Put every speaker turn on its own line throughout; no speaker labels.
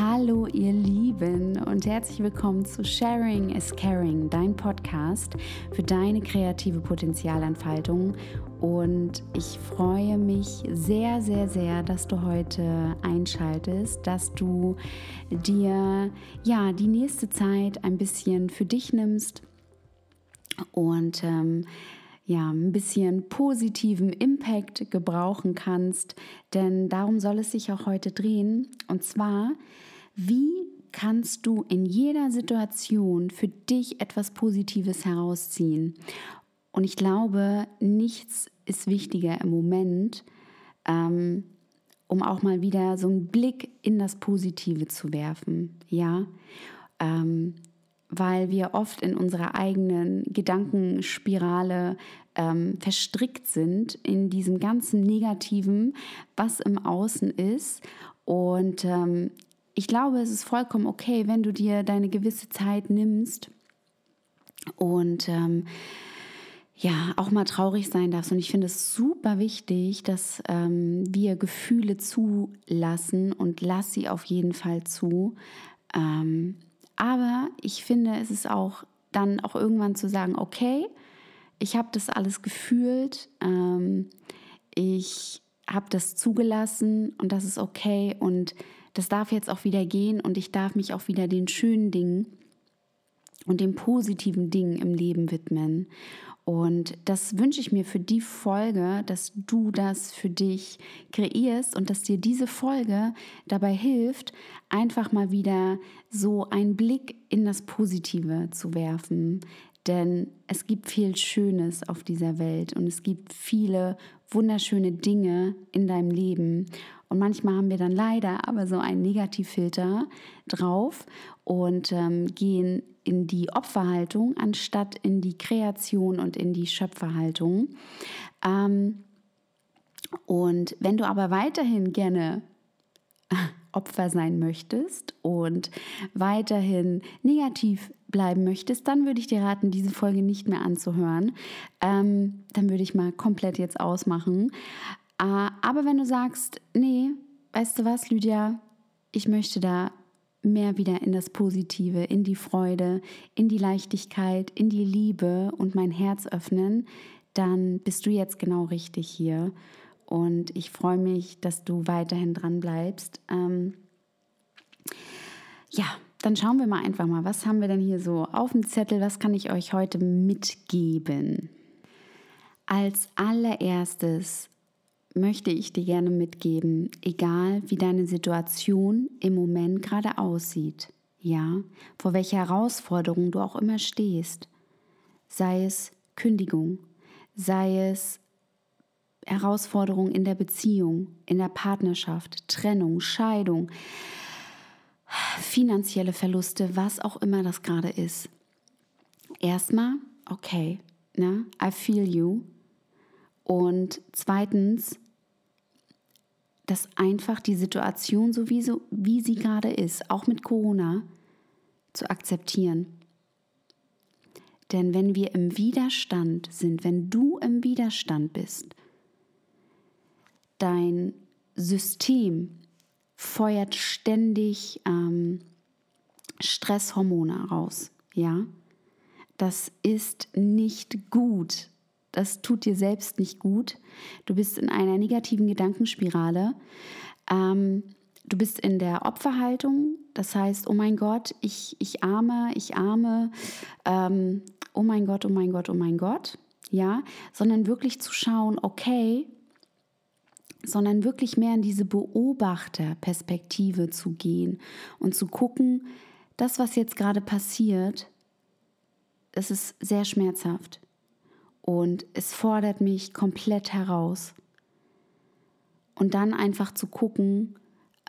Hallo ihr Lieben und herzlich willkommen zu Sharing is Caring, dein Podcast für deine kreative Potenzialentfaltung. Und ich freue mich sehr, sehr, sehr, dass du heute einschaltest, dass du dir ja die nächste Zeit ein bisschen für dich nimmst und ähm, ja, ein bisschen positiven Impact gebrauchen kannst. Denn darum soll es sich auch heute drehen. Und zwar, wie kannst du in jeder Situation für dich etwas Positives herausziehen? Und ich glaube, nichts ist wichtiger im Moment, ähm, um auch mal wieder so einen Blick in das Positive zu werfen. Ja, ähm, weil wir oft in unserer eigenen Gedankenspirale ähm, verstrickt sind in diesem ganzen Negativen, was im Außen ist. Und ähm, ich glaube, es ist vollkommen okay, wenn du dir deine gewisse Zeit nimmst und ähm, ja, auch mal traurig sein darfst. Und ich finde es super wichtig, dass ähm, wir Gefühle zulassen und lass sie auf jeden Fall zu. Ähm, aber ich finde, es ist auch dann auch irgendwann zu sagen, okay, ich habe das alles gefühlt, ähm, ich habe das zugelassen und das ist okay und das darf jetzt auch wieder gehen und ich darf mich auch wieder den schönen Dingen und den positiven Dingen im Leben widmen. Und das wünsche ich mir für die Folge, dass du das für dich kreierst und dass dir diese Folge dabei hilft, einfach mal wieder so einen Blick in das Positive zu werfen. Denn es gibt viel Schönes auf dieser Welt und es gibt viele wunderschöne Dinge in deinem Leben. Und manchmal haben wir dann leider aber so einen Negativfilter drauf und ähm, gehen in die Opferhaltung anstatt in die Kreation und in die Schöpferhaltung. Ähm, und wenn du aber weiterhin gerne Opfer sein möchtest und weiterhin negativ bleiben möchtest, dann würde ich dir raten, diese Folge nicht mehr anzuhören. Ähm, dann würde ich mal komplett jetzt ausmachen. Äh, aber wenn du sagst, nee, weißt du was, Lydia, ich möchte da mehr wieder in das Positive, in die Freude, in die Leichtigkeit, in die Liebe und mein Herz öffnen, dann bist du jetzt genau richtig hier. Und ich freue mich, dass du weiterhin dran bleibst. Ähm ja, dann schauen wir mal einfach mal, was haben wir denn hier so auf dem Zettel? Was kann ich euch heute mitgeben? Als allererstes möchte ich dir gerne mitgeben, egal wie deine Situation im Moment gerade aussieht, ja, vor welcher Herausforderung du auch immer stehst, sei es Kündigung, sei es Herausforderung in der Beziehung, in der Partnerschaft, Trennung, Scheidung, finanzielle Verluste, was auch immer das gerade ist. Erstmal, okay, ne, I feel you. Und zweitens, dass einfach die Situation so wie, so, wie sie gerade ist, auch mit Corona, zu akzeptieren. Denn wenn wir im Widerstand sind, wenn du im Widerstand bist, dein System feuert ständig ähm, Stresshormone raus, ja. Das ist nicht gut das tut dir selbst nicht gut. Du bist in einer negativen Gedankenspirale. Ähm, du bist in der Opferhaltung. Das heißt, oh mein Gott, ich, ich arme, ich arme. Ähm, oh mein Gott, oh mein Gott, oh mein Gott. Ja, sondern wirklich zu schauen, okay, sondern wirklich mehr in diese Beobachterperspektive zu gehen und zu gucken, das, was jetzt gerade passiert, das ist sehr schmerzhaft und es fordert mich komplett heraus. Und dann einfach zu gucken,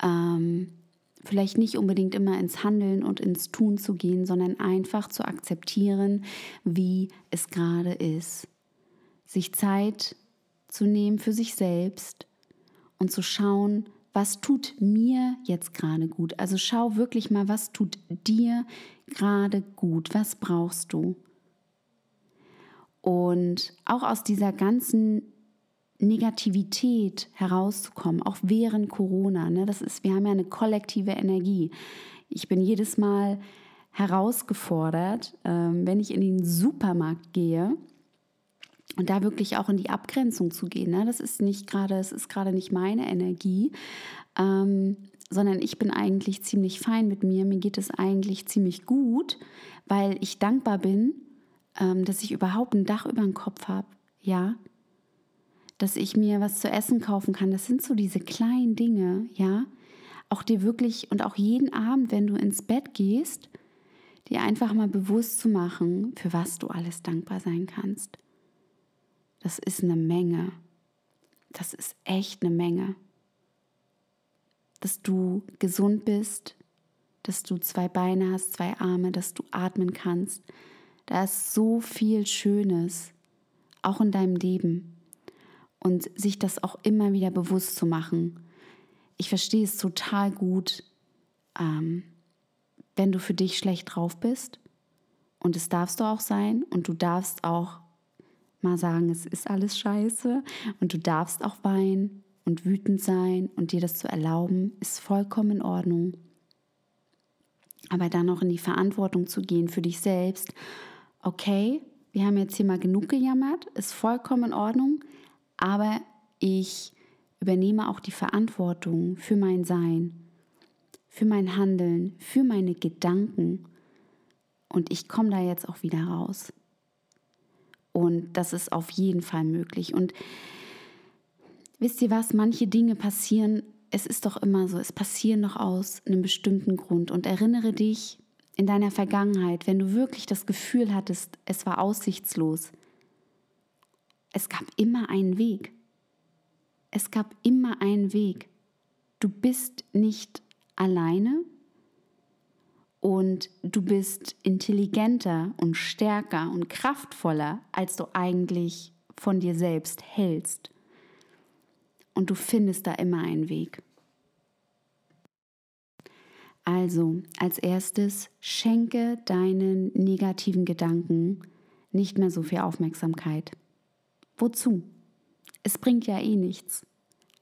ähm, vielleicht nicht unbedingt immer ins Handeln und ins Tun zu gehen, sondern einfach zu akzeptieren, wie es gerade ist. Sich Zeit zu nehmen für sich selbst und zu schauen, was tut mir jetzt gerade gut. Also schau wirklich mal, was tut dir gerade gut, was brauchst du. Und auch aus dieser ganzen Negativität herauszukommen, auch während Corona. Ne? Das ist, wir haben ja eine kollektive Energie. Ich bin jedes Mal herausgefordert, ähm, wenn ich in den Supermarkt gehe und da wirklich auch in die Abgrenzung zu gehen. Ne? Das ist nicht gerade, es ist gerade nicht meine Energie, ähm, sondern ich bin eigentlich ziemlich fein mit mir. Mir geht es eigentlich ziemlich gut, weil ich dankbar bin, ähm, dass ich überhaupt ein Dach über dem Kopf habe. Ja, dass ich mir was zu essen kaufen kann. Das sind so diese kleinen Dinge, ja. Auch dir wirklich und auch jeden Abend, wenn du ins Bett gehst, dir einfach mal bewusst zu machen, für was du alles dankbar sein kannst. Das ist eine Menge. Das ist echt eine Menge. Dass du gesund bist, dass du zwei Beine hast, zwei Arme, dass du atmen kannst. Da ist so viel Schönes, auch in deinem Leben und sich das auch immer wieder bewusst zu machen. Ich verstehe es total gut, ähm, wenn du für dich schlecht drauf bist. Und es darfst du auch sein. Und du darfst auch mal sagen, es ist alles scheiße. Und du darfst auch weinen und wütend sein. Und dir das zu erlauben, ist vollkommen in Ordnung. Aber dann auch in die Verantwortung zu gehen für dich selbst. Okay, wir haben jetzt hier mal genug gejammert, ist vollkommen in Ordnung aber ich übernehme auch die Verantwortung für mein Sein, für mein Handeln, für meine Gedanken und ich komme da jetzt auch wieder raus. Und das ist auf jeden Fall möglich. Und wisst ihr was, manche Dinge passieren, es ist doch immer so, es passieren noch aus einem bestimmten Grund. Und erinnere dich in deiner Vergangenheit, wenn du wirklich das Gefühl hattest, es war aussichtslos, es gab immer einen Weg. Es gab immer einen Weg. Du bist nicht alleine und du bist intelligenter und stärker und kraftvoller, als du eigentlich von dir selbst hältst. Und du findest da immer einen Weg. Also, als erstes, schenke deinen negativen Gedanken nicht mehr so viel Aufmerksamkeit. Wozu? Es bringt ja eh nichts.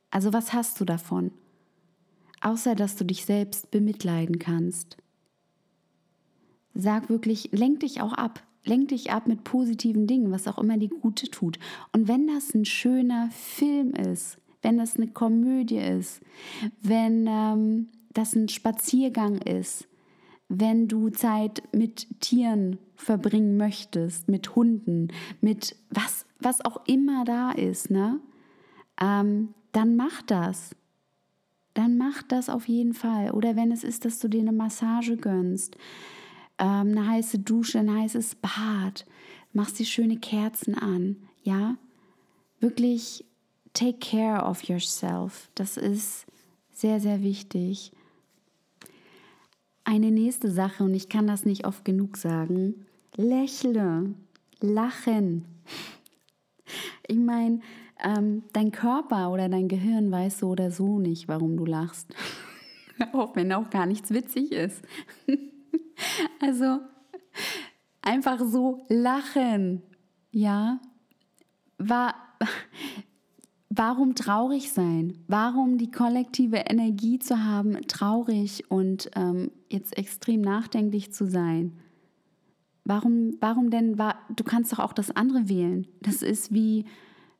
Also was hast du davon? Außer dass du dich selbst bemitleiden kannst. Sag wirklich, lenk dich auch ab. Lenk dich ab mit positiven Dingen, was auch immer dir Gute tut. Und wenn das ein schöner Film ist, wenn das eine Komödie ist, wenn ähm, das ein Spaziergang ist, wenn du Zeit mit Tieren verbringen möchtest, mit Hunden, mit was was auch immer da ist, ne? Ähm, dann mach das. Dann mach das auf jeden Fall. Oder wenn es ist, dass du dir eine Massage gönnst, ähm, eine heiße Dusche, ein heißes Bad, machst dir schöne Kerzen an, ja? Wirklich take care of yourself. Das ist sehr, sehr wichtig. Eine nächste Sache, und ich kann das nicht oft genug sagen, lächle, lachen. Ich meine, ähm, dein Körper oder dein Gehirn weiß so oder so nicht, warum du lachst. auch wenn auch gar nichts witzig ist. also einfach so lachen. Ja, war, warum traurig sein? Warum die kollektive Energie zu haben, traurig und ähm, jetzt extrem nachdenklich zu sein? Warum, warum denn, du kannst doch auch das andere wählen. Das ist wie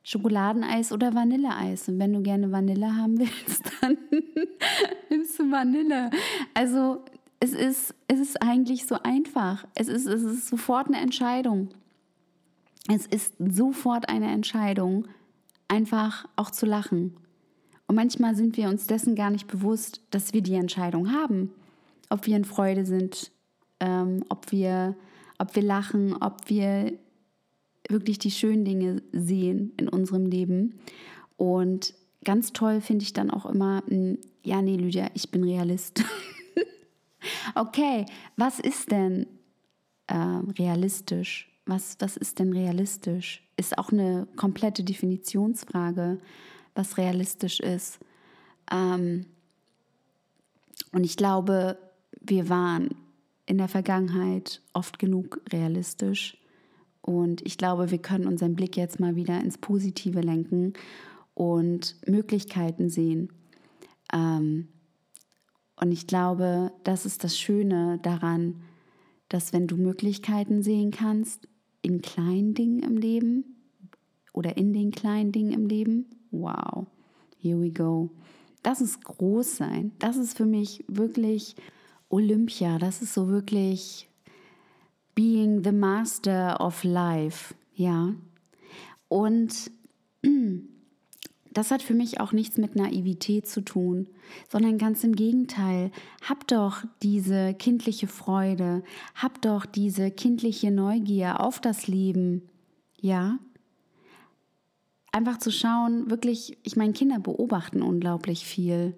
Schokoladeneis oder Vanilleeis. Und wenn du gerne Vanille haben willst, dann nimmst du Vanille. Also es ist, es ist eigentlich so einfach. Es ist, es ist sofort eine Entscheidung. Es ist sofort eine Entscheidung, einfach auch zu lachen. Und manchmal sind wir uns dessen gar nicht bewusst, dass wir die Entscheidung haben. Ob wir in Freude sind, ähm, ob wir ob wir lachen, ob wir wirklich die schönen Dinge sehen in unserem Leben. Und ganz toll finde ich dann auch immer, hm, ja, nee, Lydia, ich bin Realist. okay, was ist denn äh, realistisch? Was, was ist denn realistisch? Ist auch eine komplette Definitionsfrage, was realistisch ist. Ähm, und ich glaube, wir waren in der Vergangenheit oft genug realistisch Und ich glaube, wir können unseren Blick jetzt mal wieder ins Positive lenken und Möglichkeiten sehen. Ähm, und ich glaube, das ist das Schöne daran, dass wenn du Möglichkeiten sehen kannst in kleinen Dingen im Leben oder in den kleinen Dingen im Leben, wow, here we go. Das ist groß sein. Das ist für mich wirklich Olympia. Das ist so wirklich being the master of life. Ja. Und das hat für mich auch nichts mit Naivität zu tun, sondern ganz im Gegenteil. Hab doch diese kindliche Freude, hab doch diese kindliche Neugier auf das Leben. Ja? Einfach zu schauen, wirklich, ich meine, Kinder beobachten unglaublich viel.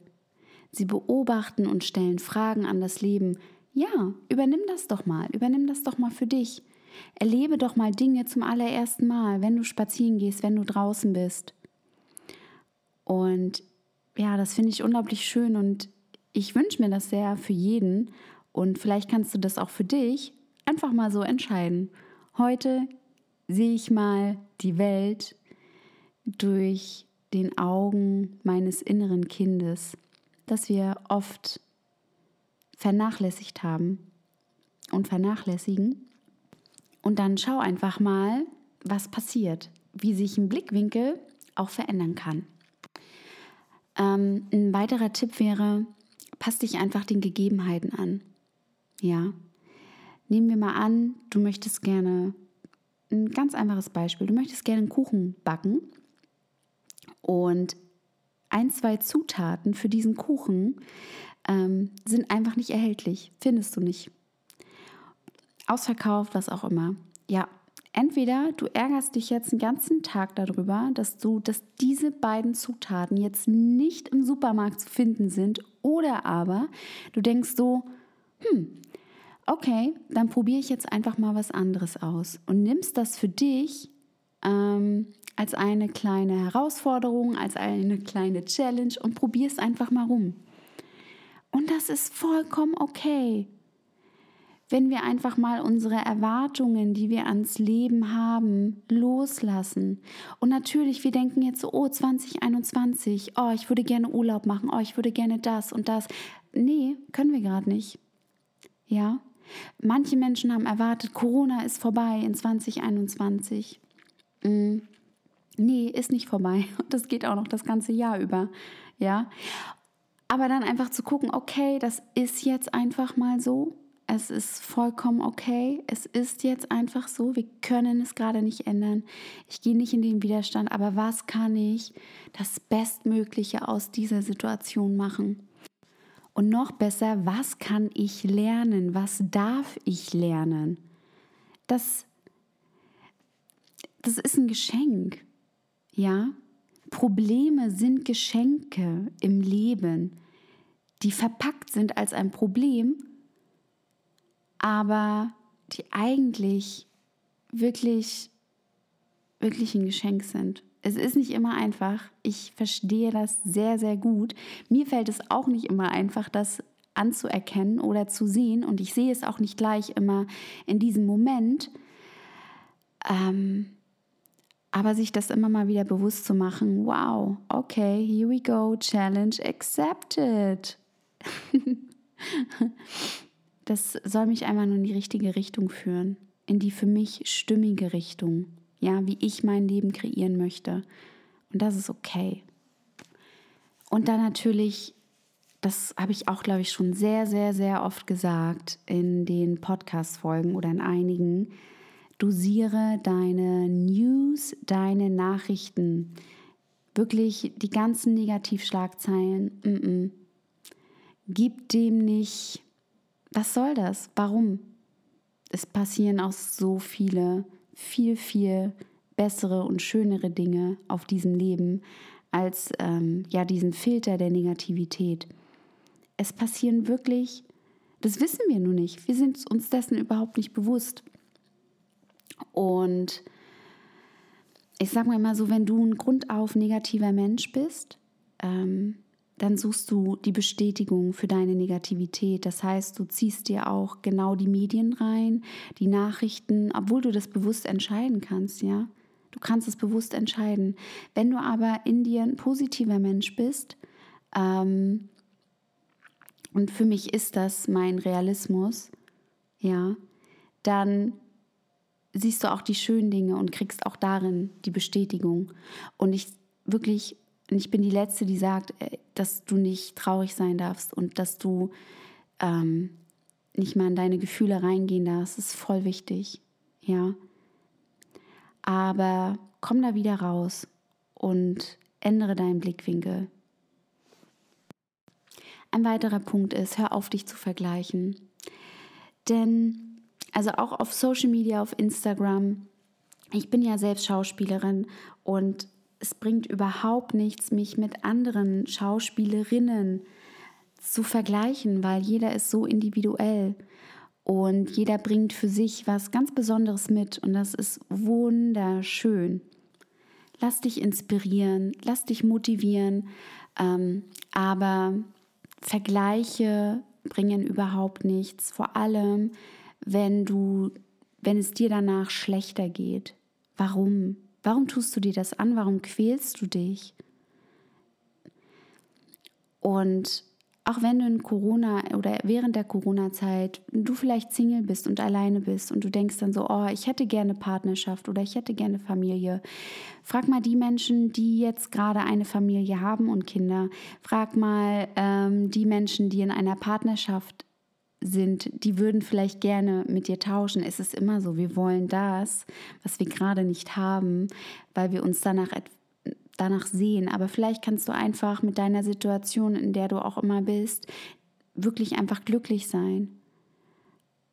Sie beobachten und stellen Fragen an das Leben. Ja, übernimm das doch mal, übernimm das doch mal für dich. Erlebe doch mal Dinge zum allerersten Mal, wenn du spazieren gehst, wenn du draußen bist. Und ja, das finde ich unglaublich schön und ich wünsche mir das sehr für jeden. Und vielleicht kannst du das auch für dich einfach mal so entscheiden. Heute sehe ich mal die Welt durch den Augen meines inneren Kindes, das wir oft vernachlässigt haben und vernachlässigen. Und dann schau einfach mal, was passiert, wie sich ein Blickwinkel auch verändern kann. Ähm, ein weiterer Tipp wäre, pass dich einfach den Gegebenheiten an. Ja. Nehmen wir mal an, du möchtest gerne, ein ganz einfaches Beispiel, du möchtest gerne einen Kuchen backen und ein, zwei Zutaten für diesen Kuchen ähm, sind einfach nicht erhältlich, findest du nicht. Ausverkauft, was auch immer. Ja, Entweder du ärgerst dich jetzt den ganzen Tag darüber, dass du, dass diese beiden Zutaten jetzt nicht im Supermarkt zu finden sind, oder aber du denkst so, hm, okay, dann probiere ich jetzt einfach mal was anderes aus und nimmst das für dich ähm, als eine kleine Herausforderung, als eine kleine Challenge und probierst einfach mal rum. Und das ist vollkommen okay wenn wir einfach mal unsere Erwartungen, die wir ans Leben haben, loslassen. Und natürlich, wir denken jetzt so, oh, 2021, oh, ich würde gerne Urlaub machen, oh, ich würde gerne das und das. Nee, können wir gerade nicht. Ja? Manche Menschen haben erwartet, Corona ist vorbei in 2021. Mhm. Nee, ist nicht vorbei. Das geht auch noch das ganze Jahr über. Ja? Aber dann einfach zu gucken, okay, das ist jetzt einfach mal so es ist vollkommen okay. Es ist jetzt einfach so. Wir können es gerade nicht ändern. Ich gehe nicht in den Widerstand. Aber was kann ich das Bestmögliche aus dieser Situation machen? Und noch besser, was kann ich lernen? Was darf ich lernen? Das, das ist ein Geschenk. Ja? Probleme sind Geschenke im Leben, die verpackt sind als ein Problem aber die eigentlich wirklich, wirklich ein Geschenk sind. Es ist nicht immer einfach. Ich verstehe das sehr, sehr gut. Mir fällt es auch nicht immer einfach, das anzuerkennen oder zu sehen. Und ich sehe es auch nicht gleich immer in diesem Moment. Ähm, aber sich das immer mal wieder bewusst zu machen, wow, okay, here we go, challenge accepted. das soll mich einmal nur in die richtige Richtung führen, in die für mich stimmige Richtung, ja, wie ich mein Leben kreieren möchte. Und das ist okay. Und dann natürlich, das habe ich auch, glaube ich, schon sehr, sehr, sehr oft gesagt in den Podcast-Folgen oder in einigen, dosiere deine News, deine Nachrichten. Wirklich die ganzen Negativschlagzeilen. Mm -mm. Gib dem nicht was soll das? Warum? Es passieren auch so viele, viel, viel bessere und schönere Dinge auf diesem Leben als ähm, ja diesen Filter der Negativität. Es passieren wirklich, das wissen wir nur nicht. Wir sind uns dessen überhaupt nicht bewusst. Und ich sage mal immer so, wenn du ein grundauf negativer Mensch bist, ähm, dann suchst du die Bestätigung für deine Negativität. Das heißt, du ziehst dir auch genau die Medien rein, die Nachrichten, obwohl du das bewusst entscheiden kannst, ja. Du kannst es bewusst entscheiden. Wenn du aber in dir ein positiver Mensch bist, ähm, und für mich ist das mein Realismus, ja, dann siehst du auch die schönen Dinge und kriegst auch darin die Bestätigung. Und ich wirklich, ich bin die Letzte, die sagt, äh, dass du nicht traurig sein darfst und dass du ähm, nicht mal in deine Gefühle reingehen darfst. Das ist voll wichtig, ja. Aber komm da wieder raus und ändere deinen Blickwinkel. Ein weiterer Punkt ist, hör auf, dich zu vergleichen. Denn, also auch auf Social Media, auf Instagram, ich bin ja selbst Schauspielerin und es bringt überhaupt nichts, mich mit anderen Schauspielerinnen zu vergleichen, weil jeder ist so individuell und jeder bringt für sich was ganz Besonderes mit und das ist wunderschön. Lass dich inspirieren, lass dich motivieren, ähm, aber Vergleiche bringen überhaupt nichts, vor allem wenn du, wenn es dir danach schlechter geht. Warum? Warum tust du dir das an? Warum quälst du dich? Und auch wenn du in Corona oder während der Corona-Zeit du vielleicht Single bist und alleine bist und du denkst dann so, oh, ich hätte gerne Partnerschaft oder ich hätte gerne Familie. Frag mal die Menschen, die jetzt gerade eine Familie haben und Kinder. Frag mal ähm, die Menschen, die in einer Partnerschaft sind, die würden vielleicht gerne mit dir tauschen. Es ist immer so, wir wollen das, was wir gerade nicht haben, weil wir uns danach danach sehen. Aber vielleicht kannst du einfach mit deiner Situation, in der du auch immer bist, wirklich einfach glücklich sein.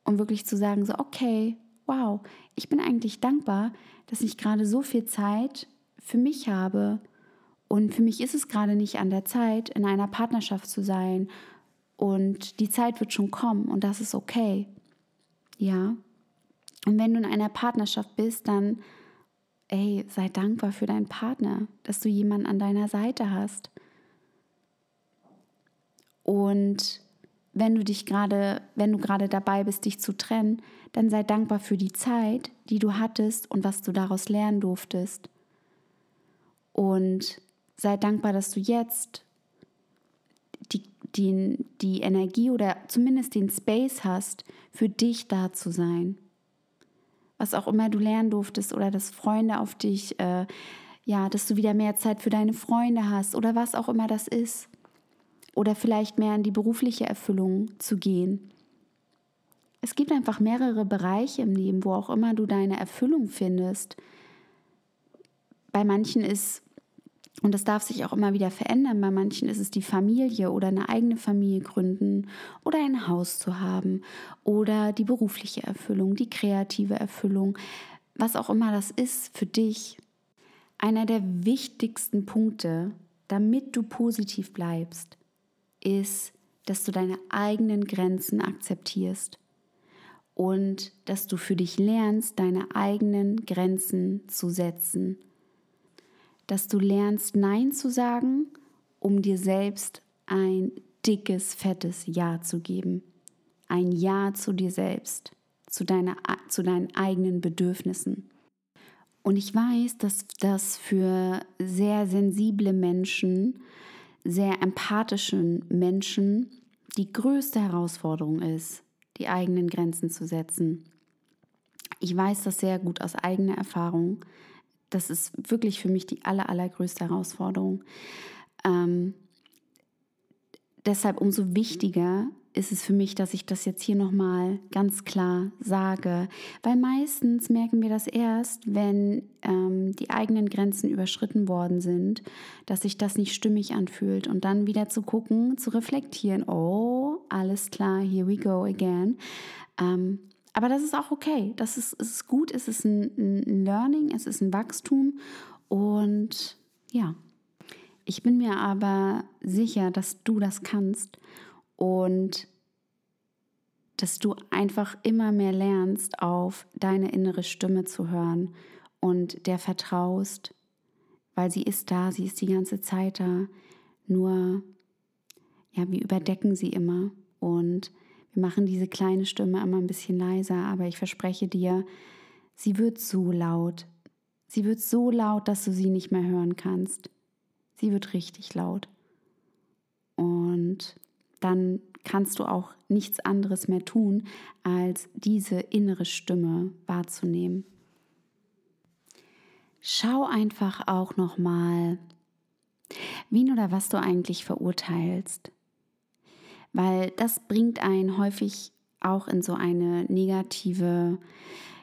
Und wirklich zu sagen, so, okay, wow, ich bin eigentlich dankbar, dass ich gerade so viel Zeit für mich habe. Und für mich ist es gerade nicht an der Zeit, in einer Partnerschaft zu sein und die Zeit wird schon kommen und das ist okay. Ja. Und wenn du in einer Partnerschaft bist, dann, ey, sei dankbar für deinen Partner, dass du jemanden an deiner Seite hast. Und wenn du dich gerade, wenn du gerade dabei bist, dich zu trennen, dann sei dankbar für die Zeit, die du hattest und was du daraus lernen durftest. Und sei dankbar, dass du jetzt die, die, Energie oder zumindest den Space hast, für dich da zu sein. Was auch immer du lernen durftest oder dass Freunde auf dich, äh, ja, dass du wieder mehr Zeit für deine Freunde hast oder was auch immer das ist. Oder vielleicht mehr in die berufliche Erfüllung zu gehen. Es gibt einfach mehrere Bereiche im Leben, wo auch immer du deine Erfüllung findest. Bei manchen ist und das darf sich auch immer wieder verändern. Bei manchen ist es die Familie oder eine eigene Familie gründen oder ein Haus zu haben oder die berufliche Erfüllung, die kreative Erfüllung, was auch immer das ist für dich. Einer der wichtigsten Punkte, damit du positiv bleibst, ist, dass du deine eigenen Grenzen akzeptierst und dass du für dich lernst, deine eigenen Grenzen zu setzen dass du lernst, Nein zu sagen, um dir selbst ein dickes, fettes Ja zu geben. Ein Ja zu dir selbst, zu, deiner, zu deinen eigenen Bedürfnissen. Und ich weiß, dass das für sehr sensible Menschen, sehr empathischen Menschen die größte Herausforderung ist, die eigenen Grenzen zu setzen. Ich weiß das sehr gut aus eigener Erfahrung, das ist wirklich für mich die aller, allergrößte Herausforderung. Ähm, deshalb umso wichtiger ist es für mich, dass ich das jetzt hier nochmal ganz klar sage, weil meistens merken wir das erst, wenn ähm, die eigenen Grenzen überschritten worden sind, dass sich das nicht stimmig anfühlt und dann wieder zu gucken, zu reflektieren, oh, alles klar, here we go again. Ähm, aber das ist auch okay. Das ist, ist gut, es ist ein, ein Learning, es ist ein Wachstum. Und ja, ich bin mir aber sicher, dass du das kannst und dass du einfach immer mehr lernst, auf deine innere Stimme zu hören und der vertraust, weil sie ist da, sie ist die ganze Zeit da. Nur ja, wir überdecken sie immer und wir machen diese kleine Stimme immer ein bisschen leiser, aber ich verspreche dir, sie wird so laut. Sie wird so laut, dass du sie nicht mehr hören kannst. Sie wird richtig laut. Und dann kannst du auch nichts anderes mehr tun, als diese innere Stimme wahrzunehmen. Schau einfach auch noch mal, wen oder was du eigentlich verurteilst, weil das bringt einen häufig auch in so eine negative,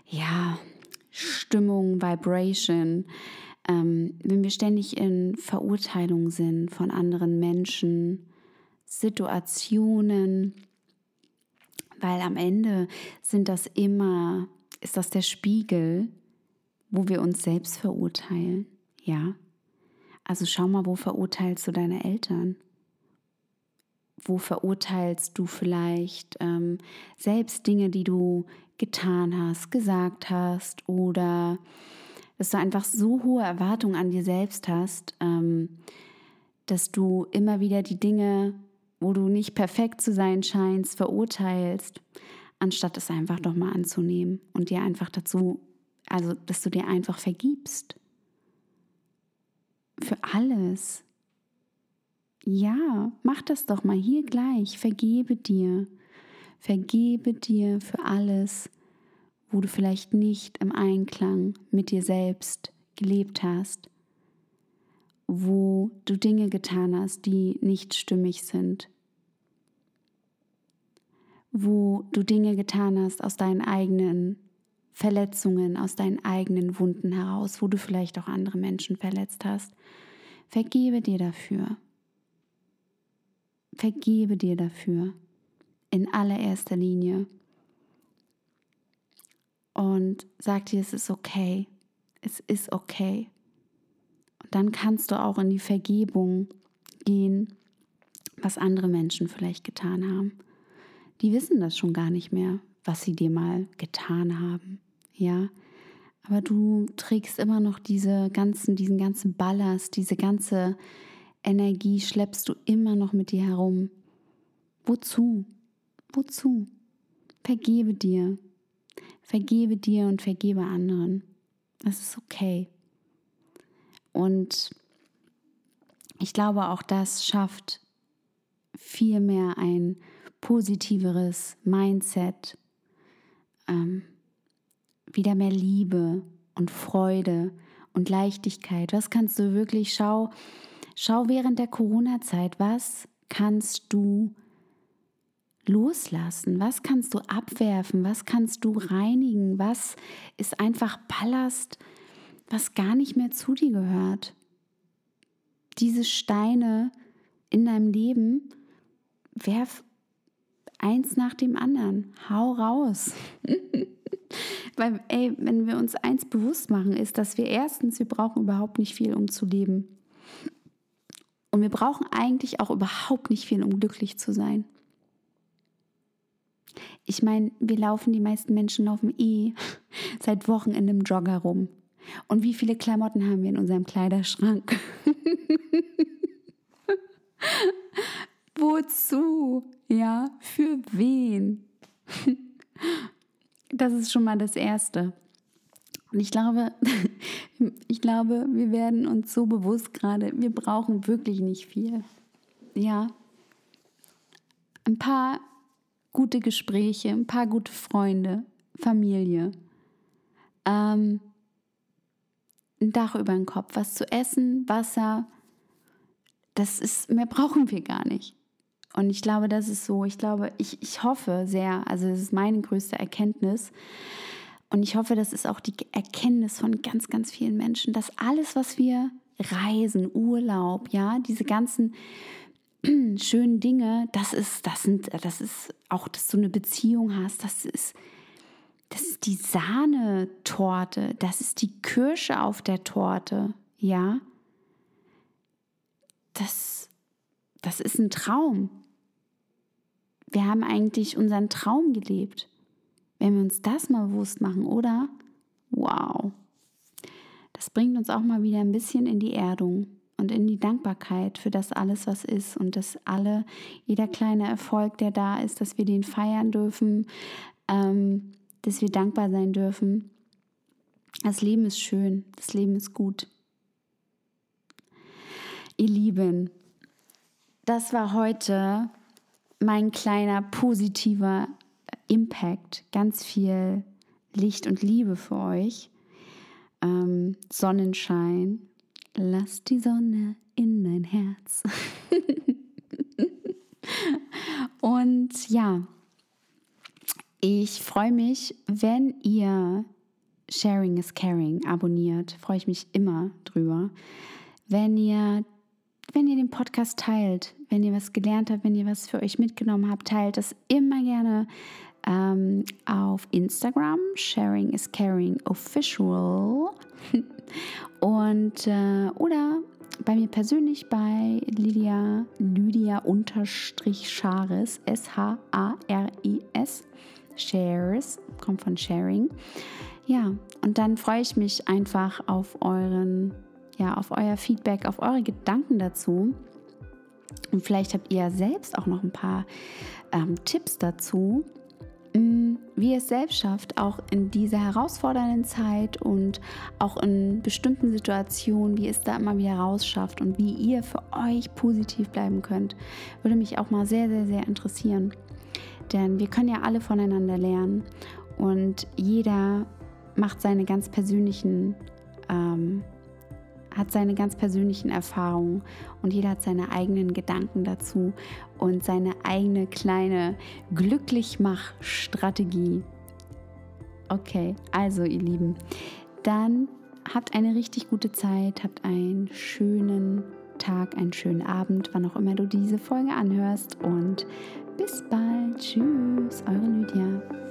ja, Stimmung, Vibration, ähm, wenn wir ständig in Verurteilung sind von anderen Menschen, Situationen, weil am Ende sind das immer, ist das der Spiegel, wo wir uns selbst verurteilen, ja. Also schau mal, wo verurteilst du deine Eltern? Wo verurteilst du vielleicht ähm, selbst Dinge, die du getan hast, gesagt hast oder dass du einfach so hohe Erwartungen an dir selbst hast, ähm, dass du immer wieder die Dinge, wo du nicht perfekt zu sein scheinst, verurteilst, anstatt es einfach doch mal anzunehmen und dir einfach dazu, also dass du dir einfach vergibst. Für alles. Ja, mach das doch mal hier gleich. Vergebe dir. Vergebe dir für alles, wo du vielleicht nicht im Einklang mit dir selbst gelebt hast, wo du Dinge getan hast, die nicht stimmig sind, wo du Dinge getan hast aus deinen eigenen Verletzungen, aus deinen eigenen Wunden heraus, wo du vielleicht auch andere Menschen verletzt hast. Vergebe dir dafür. Vergebe dir dafür in allererster Linie und sag dir, es ist okay. Es ist okay. Und dann kannst du auch in die Vergebung gehen, was andere Menschen vielleicht getan haben. Die wissen das schon gar nicht mehr, was sie dir mal getan haben. Ja, aber du trägst immer noch diese ganzen, diesen ganzen Ballast, diese ganze Energie schleppst du immer noch mit dir herum. Wozu? Wozu? Vergebe dir. Vergebe dir und vergebe anderen. Das ist okay. Und ich glaube, auch das schafft viel mehr ein positiveres Mindset, ähm, wieder mehr Liebe und Freude und Leichtigkeit. Was kannst du wirklich schau, schau während der Corona-Zeit, was kannst du loslassen? Was kannst du abwerfen? Was kannst du reinigen? Was ist einfach Ballast, was gar nicht mehr zu dir gehört? Diese Steine in deinem Leben, werf eins nach dem anderen. Hau raus. Weil, ey, wenn wir uns eins bewusst machen, ist, dass wir erstens, wir brauchen überhaupt nicht viel, um zu leben. Und wir brauchen eigentlich auch überhaupt nicht viel, um glücklich zu sein. Ich meine, wir laufen, die meisten Menschen laufen eh seit Wochen in einem Jogger rum. Und wie viele Klamotten haben wir in unserem Kleiderschrank? Wozu? Ja, für wen? das ist schon mal das Erste. Und ich glaube, ich glaube, wir werden uns so bewusst gerade, wir brauchen wirklich nicht viel. Ja. Ein paar gute Gespräche, ein paar gute Freunde, Familie, ähm, ein Dach über dem Kopf, was zu essen, Wasser. Das ist, mehr brauchen wir gar nicht. Und ich glaube, das ist so, ich glaube, ich, ich hoffe sehr, also das ist meine größte Erkenntnis. Und ich hoffe, das ist auch die Erkenntnis von ganz, ganz vielen Menschen, dass alles, was wir reisen, Urlaub, ja, diese ganzen schönen Dinge, das ist, das sind, das ist auch, dass du eine Beziehung hast, das ist, das ist die Sahnetorte, das ist die Kirsche auf der Torte, ja. Das, das ist ein Traum. Wir haben eigentlich unseren Traum gelebt. Wenn wir uns das mal bewusst machen, oder? Wow. Das bringt uns auch mal wieder ein bisschen in die Erdung. und in die Dankbarkeit für das alles, was ist und dass alle, jeder kleine Erfolg, der da ist, dass wir den feiern dürfen, ähm, dass wir dankbar sein dürfen. Das Leben ist schön, das Leben ist gut. Ihr Lieben, das war heute mein kleiner positiver Impact. Ganz viel Licht und Liebe für euch. Ähm, Sonnenschein. Lass die Sonne in dein Herz. und ja, ich freue mich, wenn ihr Sharing is Caring abonniert. Freue ich mich immer drüber. Wenn ihr wenn ihr den Podcast teilt, wenn ihr was gelernt habt, wenn ihr was für euch mitgenommen habt, teilt das immer gerne ähm, auf Instagram, Sharing is Caring Official. Und äh, oder bei mir persönlich bei Lydia, Lydia unterstrich Schares, S-H-A-R-I-S, Shares, kommt von Sharing. Ja, und dann freue ich mich einfach auf euren ja, auf euer Feedback, auf eure Gedanken dazu. Und vielleicht habt ihr selbst auch noch ein paar ähm, Tipps dazu, wie ihr es selbst schafft, auch in dieser herausfordernden Zeit und auch in bestimmten Situationen, wie ihr es da immer wieder rausschafft und wie ihr für euch positiv bleiben könnt, würde mich auch mal sehr, sehr, sehr interessieren. Denn wir können ja alle voneinander lernen und jeder macht seine ganz persönlichen ähm, hat seine ganz persönlichen Erfahrungen und jeder hat seine eigenen Gedanken dazu und seine eigene kleine Glücklichmach-Strategie. Okay, also ihr Lieben, dann habt eine richtig gute Zeit, habt einen schönen Tag, einen schönen Abend, wann auch immer du diese Folge anhörst und bis bald. Tschüss, eure